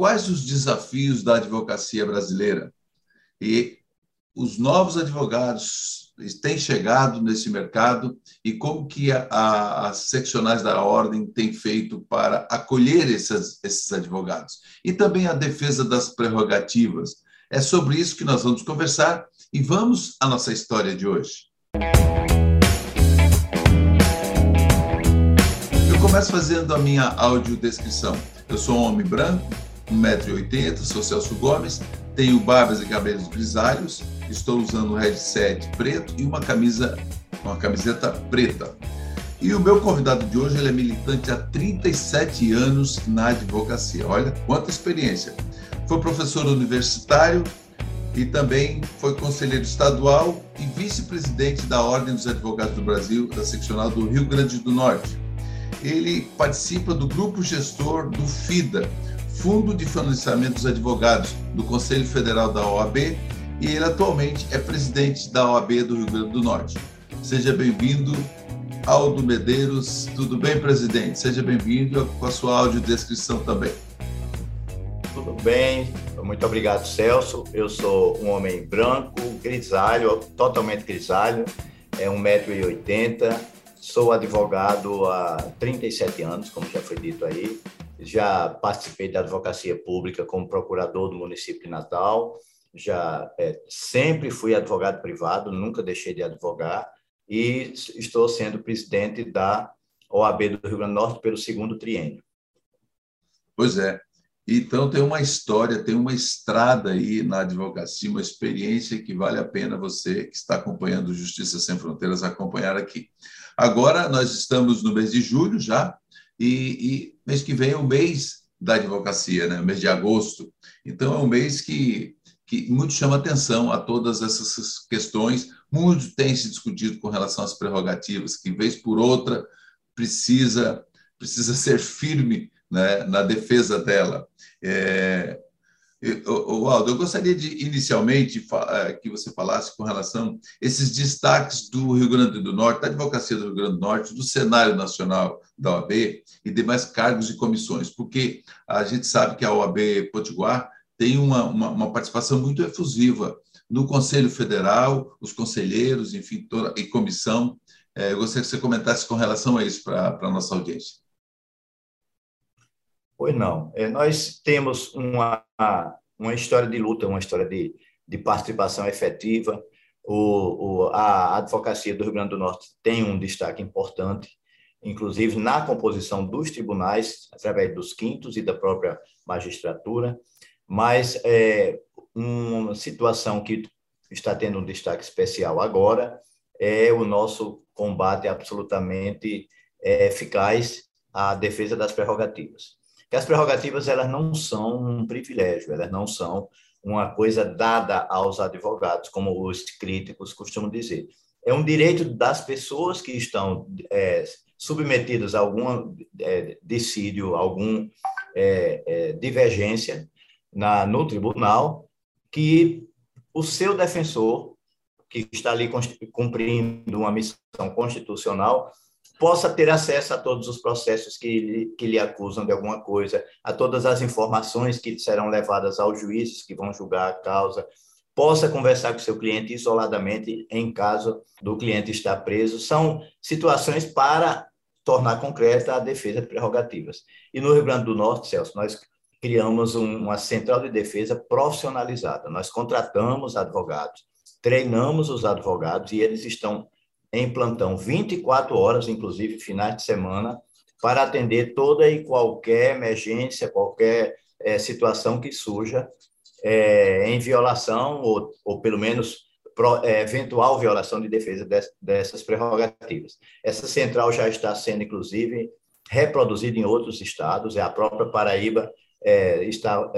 quais os desafios da advocacia brasileira? E os novos advogados têm chegado nesse mercado e como que a, a, as seccionais da ordem têm feito para acolher esses, advogados? E também a defesa das prerrogativas. É sobre isso que nós vamos conversar e vamos à nossa história de hoje. Eu começo fazendo a minha audiodescrição. Eu sou um homem branco, 1,80m, sou Celso Gomes, tenho barbas e cabelos grisalhos, estou usando um headset preto e uma camisa, uma camiseta preta. E o meu convidado de hoje ele é militante há 37 anos na advocacia. Olha quanta experiência. Foi professor universitário e também foi conselheiro estadual e vice-presidente da Ordem dos Advogados do Brasil, da seccional do Rio Grande do Norte. Ele participa do grupo gestor do FIDA, Fundo de Financiamento dos Advogados do Conselho Federal da OAB e ele atualmente é presidente da OAB do Rio Grande do Norte. Seja bem-vindo, Aldo Medeiros. Tudo bem, presidente? Seja bem-vindo com a sua audiodescrição também. Tudo bem, muito obrigado, Celso. Eu sou um homem branco, grisalho, totalmente grisalho, é 1,80m, sou advogado há 37 anos, como já foi dito aí, já participei da advocacia pública como procurador do município de Natal, já é, sempre fui advogado privado, nunca deixei de advogar e estou sendo presidente da OAB do Rio Grande do Norte pelo segundo triênio. Pois é. Então tem uma história, tem uma estrada aí na advocacia, uma experiência que vale a pena você que está acompanhando Justiça Sem Fronteiras acompanhar aqui. Agora nós estamos no mês de julho já, e, e mês que vem é o mês da advocacia, né? mês de agosto. Então, é um mês que, que muito chama atenção a todas essas questões. Muito tem se discutido com relação às prerrogativas, que, vez por outra, precisa, precisa ser firme né, na defesa dela. É, o Aldo, eu gostaria de inicialmente eh, que você falasse com relação a esses destaques do Rio Grande do Norte, da advocacia do Rio Grande do Norte, do cenário nacional da OAB e demais cargos e comissões, porque a gente sabe que a OAB Potiguar tem uma, uma, uma participação muito efusiva no Conselho Federal, os conselheiros, enfim, toda, e comissão. Eh, eu gostaria que você comentasse com relação a isso para a nossa audiência. Pois não. É, nós temos uma, uma história de luta, uma história de, de participação efetiva. O, o, a advocacia do Rio Grande do Norte tem um destaque importante, inclusive na composição dos tribunais, através dos quintos e da própria magistratura, mas é, uma situação que está tendo um destaque especial agora é o nosso combate absolutamente é, eficaz à defesa das prerrogativas que as prerrogativas elas não são um privilégio, elas não são uma coisa dada aos advogados, como os críticos costumam dizer. É um direito das pessoas que estão é, submetidas a algum é, decídio, alguma é, é, divergência na, no tribunal, que o seu defensor, que está ali cumprindo uma missão constitucional, possa ter acesso a todos os processos que, que lhe acusam de alguma coisa, a todas as informações que serão levadas aos juízes que vão julgar a causa, possa conversar com seu cliente isoladamente em caso do cliente estar preso. São situações para tornar concreta a defesa de prerrogativas. E no Rio Grande do Norte, Celso, nós criamos uma central de defesa profissionalizada. Nós contratamos advogados, treinamos os advogados e eles estão em plantão 24 horas, inclusive finais de semana, para atender toda e qualquer emergência, qualquer é, situação que surja é, em violação, ou, ou pelo menos pro, é, eventual violação de defesa des, dessas prerrogativas. Essa central já está sendo, inclusive, reproduzida em outros estados, é a própria Paraíba está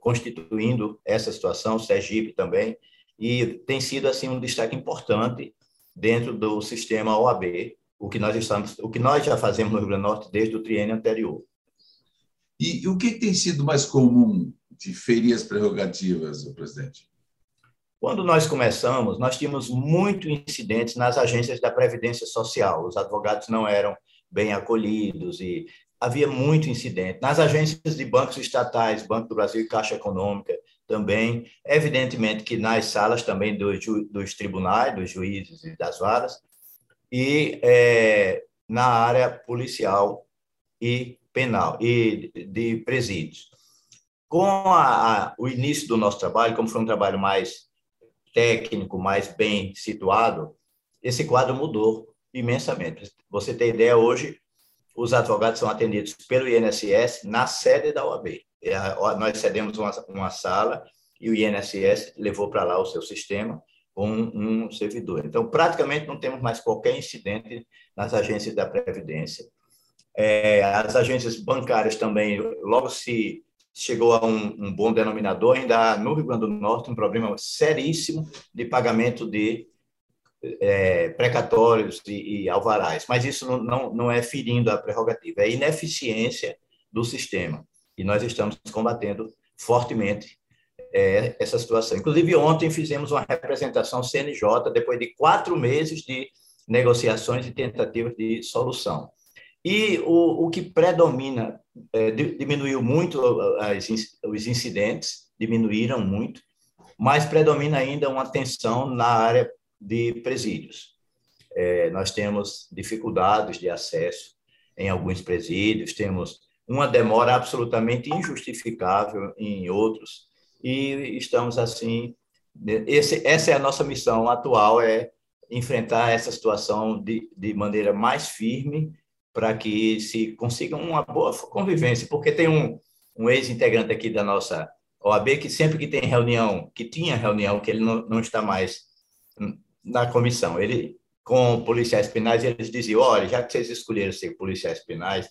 constituindo essa situação, Sergipe também, e tem sido assim um destaque importante dentro do sistema OAB, o que nós estamos, o que nós já fazemos no Rio Grande do Norte desde o triênio anterior. E, e o que tem sido mais comum de ferir as prerrogativas, presidente? Quando nós começamos, nós tínhamos muito incidentes nas agências da Previdência Social. Os advogados não eram bem acolhidos e havia muito incidente. Nas agências de bancos estatais, Banco do Brasil e Caixa Econômica, também. Evidentemente que nas salas também dos, dos tribunais, dos juízes e das varas, e é, na área policial e penal, e de presídios. Com a, a, o início do nosso trabalho, como foi um trabalho mais técnico, mais bem situado, esse quadro mudou imensamente. Você tem ideia, hoje, os advogados são atendidos pelo INSS na sede da OAB. É, nós cedemos uma, uma sala e o INSS levou para lá o seu sistema com um, servidor. Então, praticamente não temos mais qualquer incidente nas agências da Previdência. É, as agências bancárias também, logo se chegou a um, um, bom denominador, ainda há no Rio Grande do Norte um problema seríssimo de pagamento de é, precatórios e, e, alvarás, mas isso não, não, não é ferindo a prerrogativa, é ineficiência do sistema. E nós estamos combatendo fortemente é, essa situação. Inclusive, ontem fizemos uma representação CNJ, depois de quatro meses de negociações e tentativas de solução. E o, o que predomina, é, diminuiu muito as, os incidentes, diminuíram muito, mas predomina ainda uma tensão na área de presídios. É, nós temos dificuldades de acesso em alguns presídios, temos uma demora absolutamente injustificável em outros, e estamos assim. Esse, essa é a nossa missão atual, é enfrentar essa situação de, de maneira mais firme para que se consiga uma boa convivência, porque tem um, um ex-integrante aqui da nossa OAB que sempre que tem reunião, que tinha reunião, que ele não, não está mais na comissão, ele com policiais penais, eles diziam, olha, já que vocês escolheram ser policiais penais,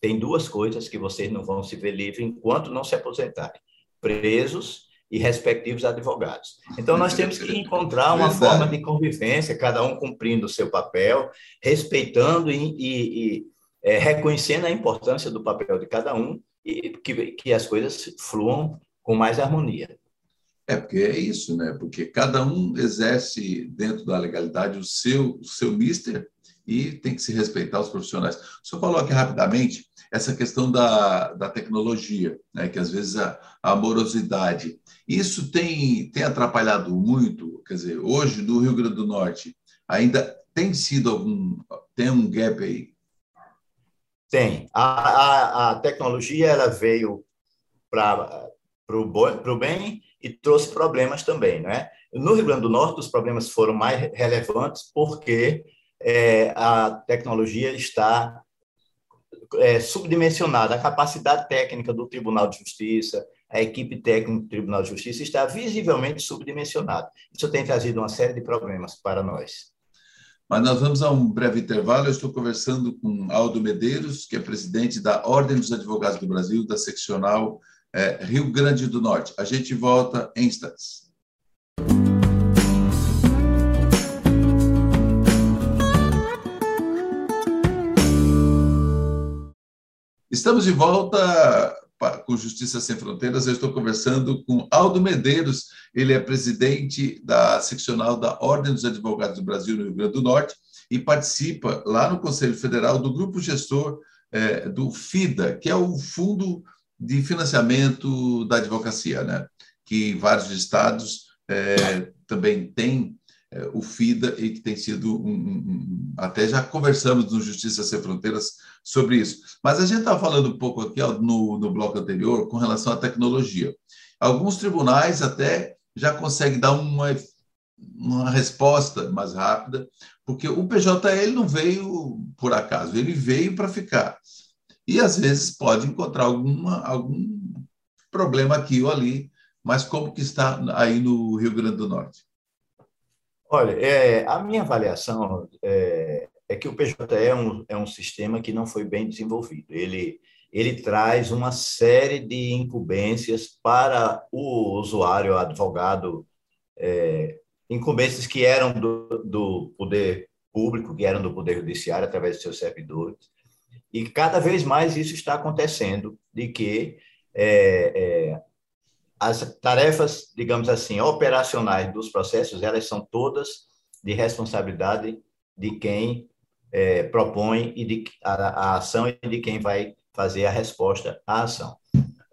tem duas coisas que vocês não vão se ver livre enquanto não se aposentarem: presos e respectivos advogados. Então, nós temos que encontrar uma forma de convivência, cada um cumprindo o seu papel, respeitando e, e, e é, reconhecendo a importância do papel de cada um e que, que as coisas fluam com mais harmonia. É, porque é isso, né? Porque cada um exerce dentro da legalidade o seu, o seu mister e tem que se respeitar os profissionais. Só coloque rapidamente essa questão da, da tecnologia, né? que às vezes a, a amorosidade. Isso tem, tem atrapalhado muito, quer dizer, hoje no Rio Grande do Norte ainda tem sido algum, tem um gap aí? Tem. A, a, a tecnologia ela veio para o bem e trouxe problemas também, né? No Rio Grande do Norte, os problemas foram mais relevantes porque é, a tecnologia está é, subdimensionada. A capacidade técnica do Tribunal de Justiça, a equipe técnica do Tribunal de Justiça está visivelmente subdimensionada. Isso tem trazido uma série de problemas para nós. Mas nós vamos a um breve intervalo. Eu estou conversando com Aldo Medeiros, que é presidente da Ordem dos Advogados do Brasil, da seccional é, Rio Grande do Norte. A gente volta em instantes. Estamos de volta com Justiça Sem Fronteiras. Eu estou conversando com Aldo Medeiros, ele é presidente da seccional da Ordem dos Advogados do Brasil no Rio Grande do Norte e participa lá no Conselho Federal do grupo gestor é, do FIDA, que é o Fundo de Financiamento da Advocacia, né? que vários estados é, também têm é, o FIDA e que tem sido um, um, até já conversamos no Justiça Sem Fronteiras sobre isso. Mas a gente estava falando um pouco aqui ó, no, no bloco anterior com relação à tecnologia. Alguns tribunais até já conseguem dar uma, uma resposta mais rápida, porque o PJL não veio por acaso, ele veio para ficar. E às vezes pode encontrar alguma, algum problema aqui ou ali, mas como que está aí no Rio Grande do Norte? Olha, é, a minha avaliação é, é, que o PJE é um, é um sistema que não foi bem desenvolvido. Ele, ele traz uma série de incumbências para o usuário, advogado, é, incumbências que eram do, do poder público, que eram do poder judiciário através de seus servidores. E cada vez mais isso está acontecendo, de que é, é, as tarefas, digamos assim, operacionais dos processos, elas são todas de responsabilidade de quem é, propõe e de a, a, ação e de quem vai fazer a resposta à ação.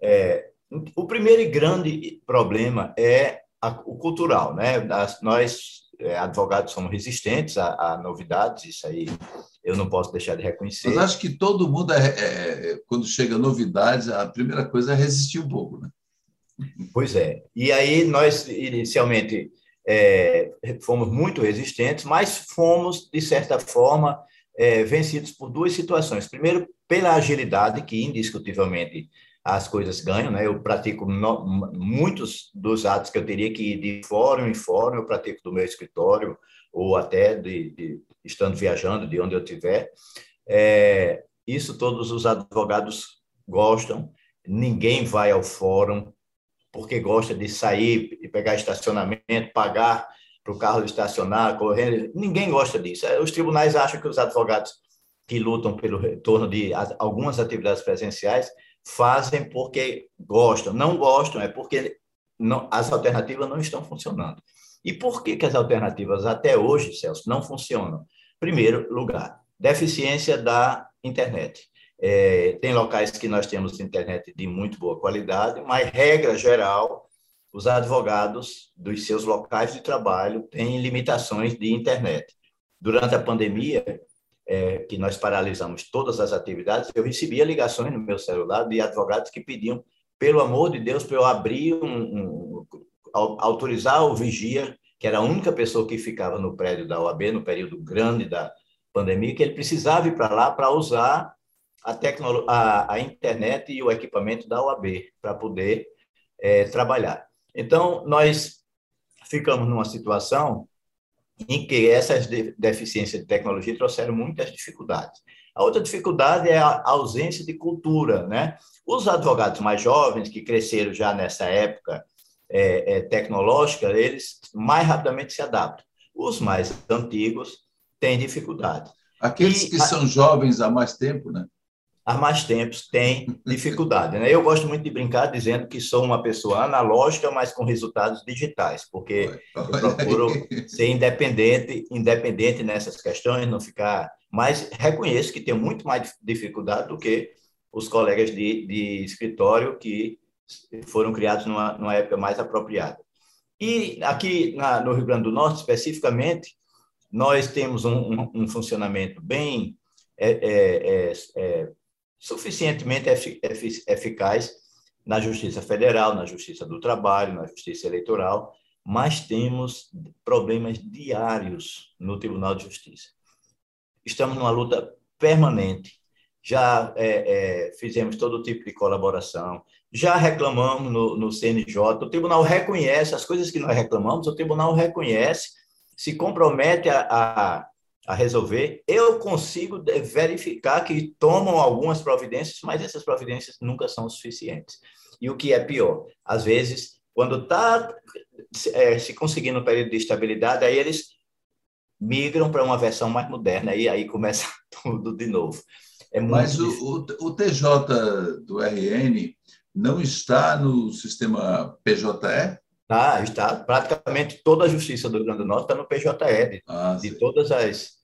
É, o primeiro e grande problema é a, o cultural, né? nós é, advogados somos resistentes a, a, novidades, isso aí eu não posso deixar de reconhecer. Mas acho que todo mundo, é, é, é, quando chega novidades, a primeira coisa é resistir um pouco, né? Pois é. E aí nós, inicialmente, é, fomos muito resistentes, mas fomos, de certa forma, é, vencidos por duas situações. Primeiro, pela agilidade, que indiscutivelmente as coisas ganham, né? Eu pratico no, muitos dos atos que eu teria que ir de fórum em fórum, eu pratico do meu escritório ou até de, de estando viajando, de onde eu estiver. É, isso todos os advogados gostam. Ninguém vai ao fórum porque gosta de sair e pegar estacionamento, pagar para o carro estacionar, correndo. Ninguém gosta disso. Os tribunais acham que os advogados que lutam pelo retorno de algumas atividades presenciais fazem porque gostam. Não gostam, é porque não, as alternativas não estão funcionando. E por que, que as alternativas até hoje, Celso, não funcionam? Primeiro lugar, deficiência da internet. É, tem locais que nós temos internet de muito boa qualidade, mas, regra geral, os advogados dos seus locais de trabalho têm limitações de internet. Durante a pandemia, é, que nós paralisamos todas as atividades, eu recebia ligações no meu celular de advogados que pediam, pelo amor de Deus, para eu abrir um, um autorizar o vigia, que era a única pessoa que ficava no prédio da OAB no período grande da pandemia, que ele precisava ir para lá para usar a, a, a, internet e o equipamento da OAB para poder é, trabalhar. Então, nós ficamos numa situação em que essas deficiências de tecnologia trouxeram muitas dificuldades. A outra dificuldade é a ausência de cultura, né? Os advogados mais jovens que cresceram já nessa época é, é, tecnológica, eles mais rapidamente se adaptam. Os mais antigos têm dificuldade. Aqueles e, que são jovens há mais tempo, né? Há mais tempos têm dificuldade. Né? Eu gosto muito de brincar dizendo que sou uma pessoa analógica, mas com resultados digitais, porque eu procuro ser independente, independente nessas questões, não ficar. Mas reconheço que tenho muito mais dificuldade do que os colegas de, de escritório que foram criados numa, numa época mais apropriada. E aqui na, no Rio Grande do Norte, especificamente, nós temos um, um, um funcionamento bem é, é, é, é suficientemente eficaz na Justiça Federal, na Justiça do Trabalho, na Justiça Eleitoral, mas temos problemas diários no Tribunal de Justiça. Estamos numa luta permanente. Já é, é, fizemos todo tipo de colaboração, já reclamamos no, no CNJ. O tribunal reconhece as coisas que nós reclamamos, o tribunal reconhece, se compromete a, a a resolver, eu consigo verificar que tomam algumas providências, mas essas providências nunca são suficientes. E o que é pior, às vezes, quando está é, se conseguindo um período de estabilidade, aí eles migram para uma versão mais moderna e aí começa tudo de novo. É mas o, o, o, TJ do RN não está no sistema PJE? Tá, está. Praticamente toda a justiça do Rio Grande do Norte está no PJE, de, ah, de todas as.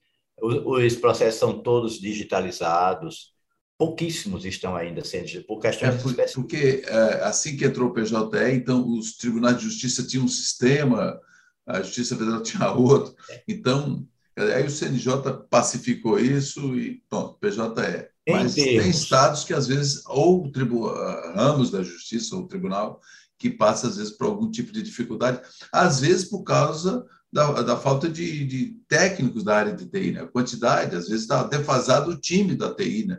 Os, os, processos são todos digitalizados, pouquíssimos estão ainda sendo, por questões é por, Porque é, assim que entrou o PJE, então os tribunais de justiça tinham um sistema, a Justiça Federal tinha outro, então aí o CNJ pacificou isso e pronto, PJE. Mas tem estados que às vezes, ou ramos da justiça, ou o tribunal, que passa, às vezes, por algum tipo de dificuldade, às vezes por causa da, da falta de, de, técnicos da área de TI, né? a quantidade, às vezes está defasado o time da TI. Né?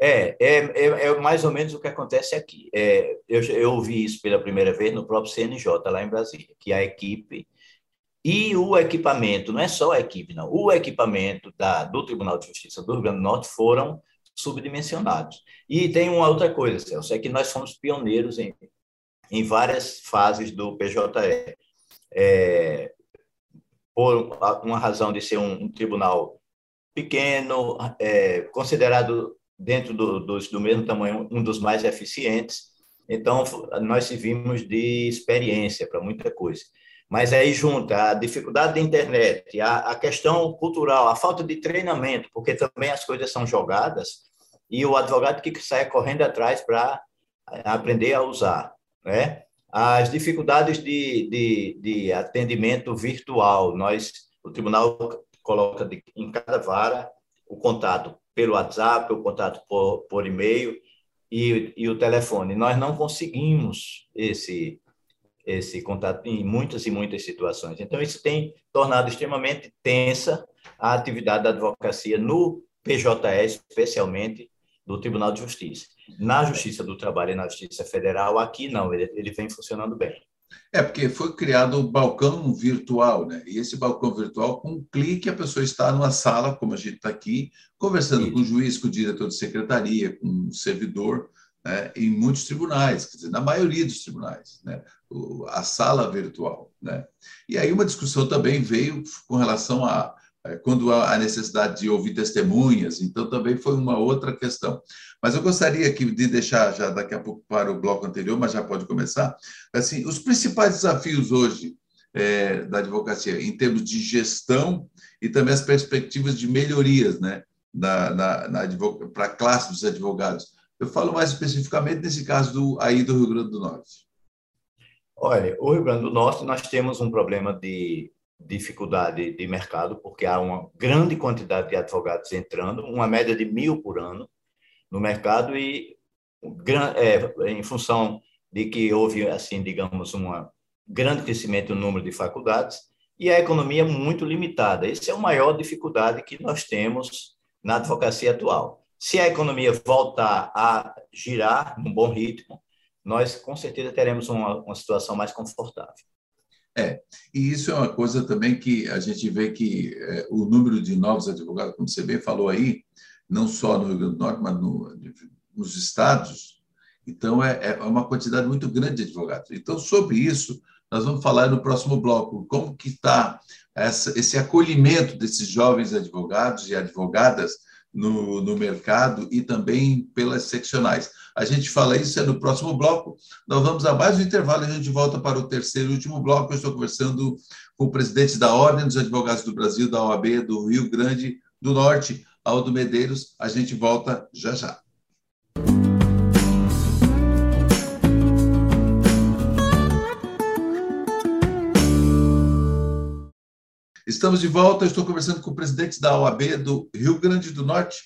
É, é, é, é, mais ou menos o que acontece aqui. É, eu, eu ouvi isso pela primeira vez no próprio CNJ, lá em Brasília, que a equipe e o equipamento, não é só a equipe, não, o equipamento da, do Tribunal de Justiça do Rio Grande do Norte foram subdimensionados. E tem uma outra coisa, Celso, é que nós fomos pioneiros em, em várias fases do PJE. É, por uma razão de ser um, um tribunal pequeno, é, considerado dentro do, do, do, mesmo tamanho um dos mais eficientes. Então, nós servimos de experiência para muita coisa. Mas aí junta a dificuldade da internet, a, a questão cultural, a falta de treinamento, porque também as coisas são jogadas e o advogado que sai correndo atrás para aprender a usar. Né? As dificuldades de, de, de atendimento virtual, nós, o tribunal coloca de, em cada vara o contato pelo WhatsApp, o contato por, por e-mail e, e o telefone. Nós não conseguimos esse, esse contato em muitas e muitas situações. Então, isso tem tornado extremamente tensa a atividade da advocacia no PJE, especialmente do Tribunal de Justiça. Na Justiça do Trabalho e na Justiça Federal, aqui não, ele, ele vem funcionando bem. É, porque foi criado um balcão virtual, né? E esse balcão virtual, com um clique, a pessoa está numa sala, como a gente está aqui, conversando com o juiz, com o diretor de secretaria, com o servidor, né? em muitos tribunais, quer dizer, na maioria dos tribunais, né? a sala virtual. Né? E aí uma discussão também veio com relação a é, quando há necessidade de ouvir testemunhas, então também foi uma outra questão. Mas eu gostaria aqui de deixar já daqui a pouco para o bloco anterior, mas já pode começar, assim, os principais desafios hoje é, da advocacia em termos de gestão e também as perspectivas de melhorias, né, na, na, na para a classe dos advogados. Eu falo mais especificamente nesse caso do, aí do Rio Grande do Norte. Olha, o Rio Grande do Norte nós temos um problema de dificuldade de mercado, porque há uma grande quantidade de advogados entrando, uma média de mil por ano no mercado, e é, em função de que houve, assim, digamos, um grande crescimento no número de faculdades, e a economia muito limitada. Essa é a maior dificuldade que nós temos na advocacia atual. Se a economia voltar a girar num bom ritmo, nós com certeza teremos uma, uma situação mais confortável. É, e isso é uma coisa também que a gente vê que é, o número de novos advogados, como você bem falou aí, não só no Rio Grande do Norte, mas no, nos estados, então é, é, uma quantidade muito grande de advogados. Então, sobre isso, nós vamos falar no próximo bloco, como que está esse acolhimento desses jovens advogados e advogadas no, no mercado e também pelas seccionais. A gente fala isso é no próximo bloco. Nós vamos a mais um intervalo e a gente volta para o terceiro e último bloco. Eu estou conversando com o presidente da Ordem dos Advogados do Brasil, da OAB do Rio Grande do Norte, Aldo Medeiros. A gente volta já já. Estamos de volta. Estou conversando com o presidente da OAB do Rio Grande do Norte,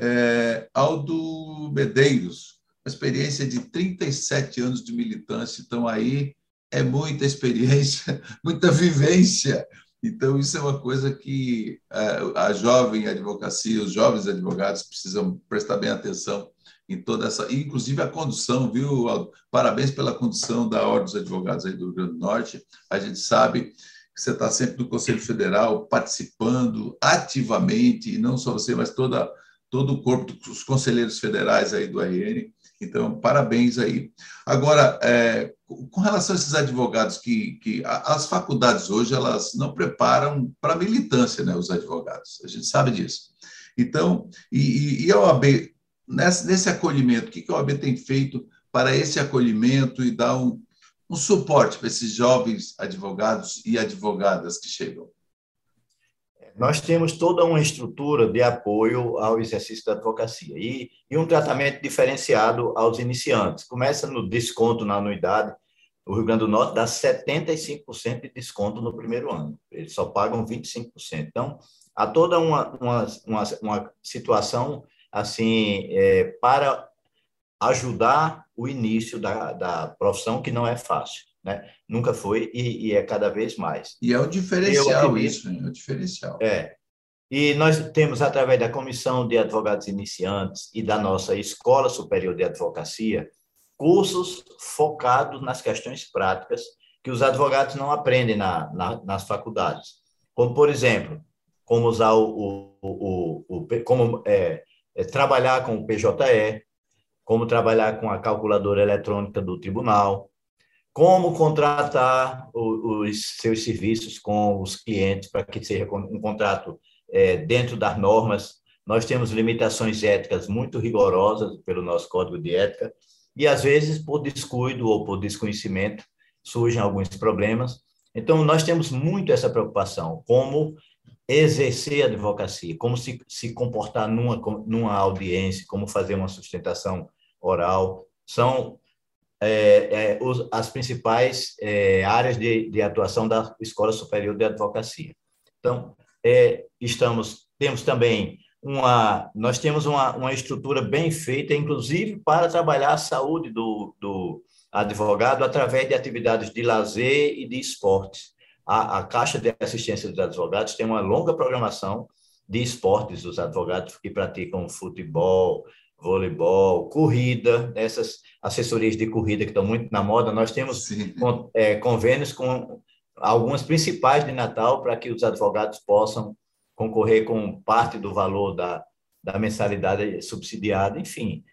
é, Aldo Medeiros. Uma experiência de 37 anos de militância. Então, aí é muita experiência, muita vivência. Então, isso é uma coisa que é, a jovem advocacia, os jovens advogados precisam prestar bem atenção em toda essa, inclusive a condução, viu, Aldo? Parabéns pela condução da Ordem dos Advogados aí do Rio Grande do Norte. A gente sabe você está sempre no Conselho Federal participando ativamente, e não só você, mas toda, todo o corpo dos conselheiros federais aí do RN. Então, parabéns aí. Agora, é, com relação a esses advogados que, que as faculdades hoje elas não preparam para militância, né, os advogados. A gente sabe disso. Então, e, e a OAB nesse, nesse acolhimento, o que a OAB tem feito para esse acolhimento e dar um, um suporte para esses jovens advogados e advogadas que chegam? Nós temos toda uma estrutura de apoio ao exercício da advocacia e, e um tratamento diferenciado aos iniciantes. Começa no desconto na anuidade. O Rio Grande do Norte dá 75% de desconto no primeiro ano. Eles só pagam 25%. Então, há toda uma, uma, uma, uma situação assim é, para ajudar o início da, da profissão, que não é fácil. Né? Nunca foi e, e é cada vez mais. E é o diferencial acredito, isso, é o diferencial. É. E nós temos, através da Comissão de Advogados Iniciantes e da nossa Escola Superior de Advocacia, cursos focados nas questões práticas que os advogados não aprendem na, na, nas faculdades. Como, por exemplo, como usar o, o, o, o como é, é, trabalhar com o PJE, como trabalhar com a calculadora eletrônica do tribunal, como contratar os seus serviços com os clientes para que seja um contrato é, dentro das normas. Nós temos limitações éticas muito rigorosas pelo nosso código de ética e às vezes por descuido ou por desconhecimento surgem alguns problemas. Então nós temos muito essa preocupação, como exercer a advocacia, como se, se comportar numa, numa audiência, como fazer uma sustentação oral, são é, é, os, as principais é, áreas de, de, atuação da Escola Superior de Advocacia. Então, é, estamos temos também uma nós temos uma, uma estrutura bem feita, inclusive para trabalhar a saúde do, do advogado através de atividades de lazer e de esportes. A, a Caixa de Assistência dos Advogados tem uma longa programação de esportes dos advogados que praticam futebol, voleibol, corrida, essas assessorias de corrida que estão muito na moda. Nós temos con, é, convênios com algumas principais de Natal para que os advogados possam concorrer com parte do valor da, da mensalidade subsidiada, enfim.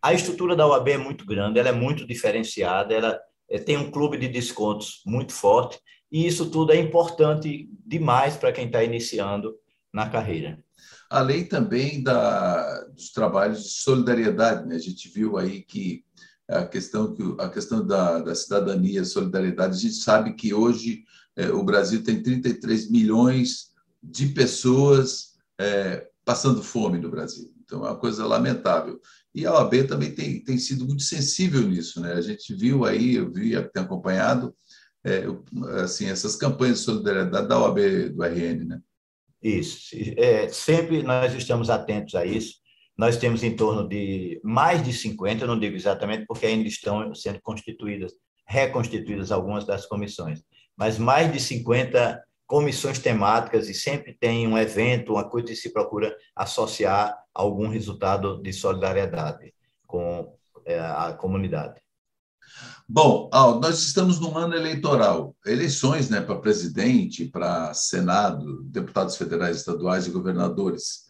A estrutura da OAB é muito grande, ela é muito diferenciada, ela é, tem um clube de descontos muito forte, e isso tudo é importante demais para quem está iniciando na carreira. Além também da, dos trabalhos de solidariedade, né? a gente viu aí que a questão, a questão da, da cidadania, solidariedade, a gente sabe que hoje é, o Brasil tem 33 milhões de pessoas é, passando fome no Brasil. Então, é uma coisa lamentável. E a OAB também tem, tem sido muito sensível nisso. Né? A gente viu aí, eu vi, tem acompanhado, é, assim, essas campanhas de solidariedade da OAB do RN. Né? Isso. É, sempre nós estamos atentos a isso. Nós temos em torno de mais de 50, eu não digo exatamente, porque ainda estão sendo constituídas, reconstituídas algumas das comissões, mas mais de 50 comissões temáticas e sempre tem um evento, uma coisa que se procura associar algum resultado de solidariedade com é, a comunidade. Bom, nós estamos num ano eleitoral, eleições né, para presidente, para Senado, deputados federais, estaduais e governadores.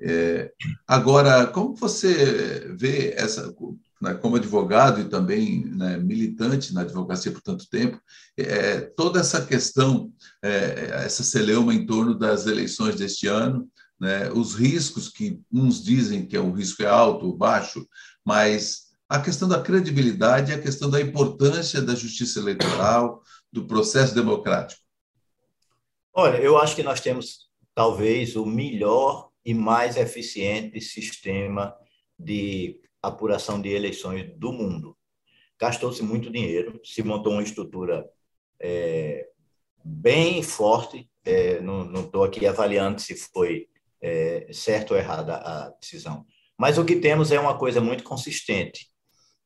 É, agora, como você vê essa, né, como advogado e também né, militante na advocacia por tanto tempo, é, toda essa questão, é, essa celeuma em torno das eleições deste ano, né, os riscos que uns dizem que é, o risco é alto ou baixo, mas a questão da credibilidade e a questão da importância da justiça eleitoral, do processo democrático. Olha, eu acho que nós temos talvez o melhor e mais eficiente sistema de apuração de eleições do mundo. Gastou-se muito dinheiro, se montou uma estrutura é, bem forte. É, não estou aqui avaliando se foi é, certo ou errada a decisão. Mas o que temos é uma coisa muito consistente.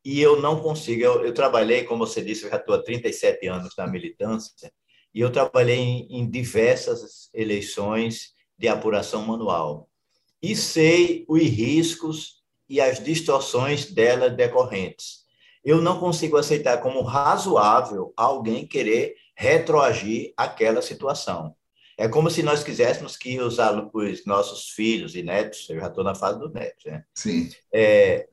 E eu não consigo. Eu, eu trabalhei, como você disse, eu já estou há 37 anos na militância, e eu trabalhei em, em diversas eleições de apuração manual. E sei os riscos e as distorções dela decorrentes. Eu não consigo aceitar como razoável alguém querer retroagir aquela situação. É como se nós quiséssemos que os, os nossos filhos e netos, eu já estou na fase dos netos, né? Sim. É,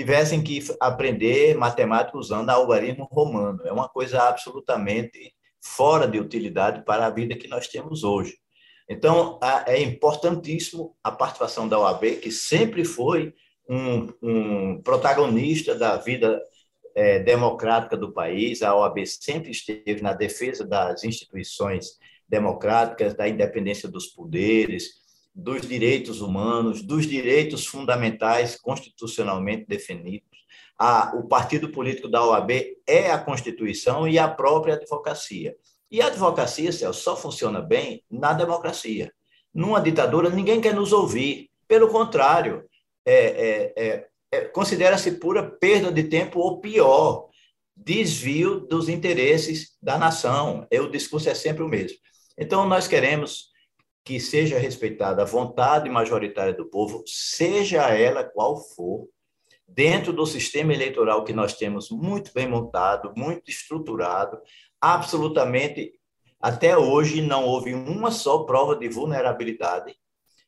tivessem que aprender matemática usando algarismo romano. É uma coisa absolutamente fora de utilidade para a vida que nós temos hoje. Então, é importantíssimo a participação da OAB, que sempre foi um, um protagonista da vida é, democrática do país. A OAB sempre esteve na defesa das instituições democráticas, da independência dos poderes, dos direitos humanos, dos direitos fundamentais constitucionalmente definidos. A, o partido político da OAB é a Constituição e a própria advocacia. E a advocacia, Celso, só funciona bem na democracia. Numa ditadura, ninguém quer nos ouvir. Pelo contrário, é, é, é, é, considera-se pura perda de tempo ou pior, desvio dos interesses da nação. o discurso é sempre o mesmo. Então, nós queremos que seja respeitada a vontade majoritária do povo, seja ela qual for, dentro do sistema eleitoral que nós temos muito bem montado, muito estruturado, absolutamente, até hoje, não houve uma só prova de vulnerabilidade.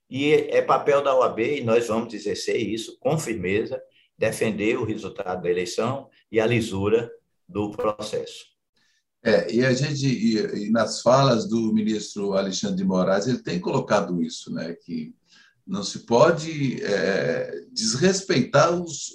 E é papel da OAB, e nós vamos exercer isso com firmeza, defender o resultado da eleição e a lisura do processo. É, e a gente, e, e nas falas do ministro Alexandre de Moraes, ele tem colocado isso, né, que não se pode é, desrespeitar os,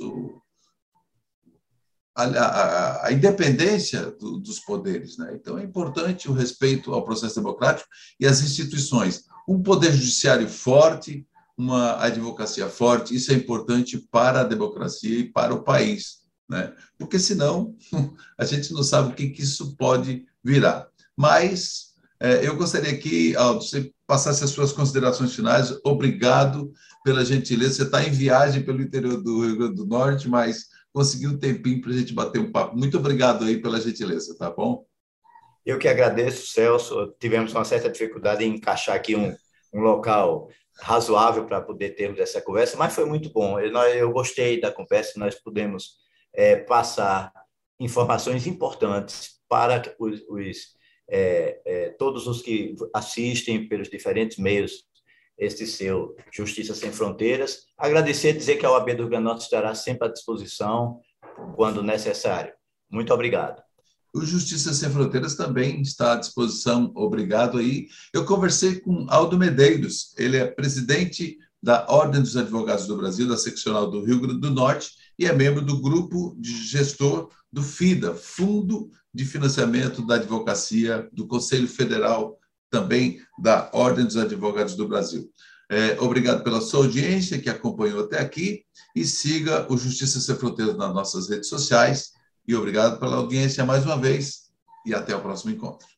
a, a, a independência do, dos poderes. Né? Então, é importante o respeito ao processo democrático e às instituições. Um poder judiciário forte, uma advocacia forte, isso é importante para a democracia e para o país, né? porque senão a gente não sabe o que, que isso pode virar. Mas é, eu gostaria que, Aldo, você passasse as suas considerações finais. Obrigado pela gentileza. Você está em viagem pelo interior do Rio Grande do Norte, mas conseguiu um tempinho para a gente bater um papo. Muito obrigado aí pela gentileza, tá bom? Eu que agradeço, Celso. Tivemos uma certa dificuldade em encaixar aqui um, um local razoável para poder termos essa conversa, mas foi muito bom. Eu, eu gostei da conversa, nós pudemos é, passar informações importantes para os, os é, é, todos os que assistem pelos diferentes meios este seu Justiça Sem Fronteiras. Agradecer e dizer que a OAB do Rio estará sempre à disposição quando necessário. Muito obrigado. O Justiça Sem Fronteiras também está à disposição. Obrigado aí. Eu conversei com Aldo Medeiros, ele é presidente da Ordem dos Advogados do Brasil, da seccional do Rio Grande do Norte, e é membro do grupo de gestor do FIDA, Fundo de Financiamento da Advocacia do Conselho Federal também da Ordem dos Advogados do Brasil. É, obrigado pela sua audiência que acompanhou até aqui e siga o Justiça Sem Fronteiras nas nossas redes sociais. E obrigado pela audiência mais uma vez e até o próximo encontro.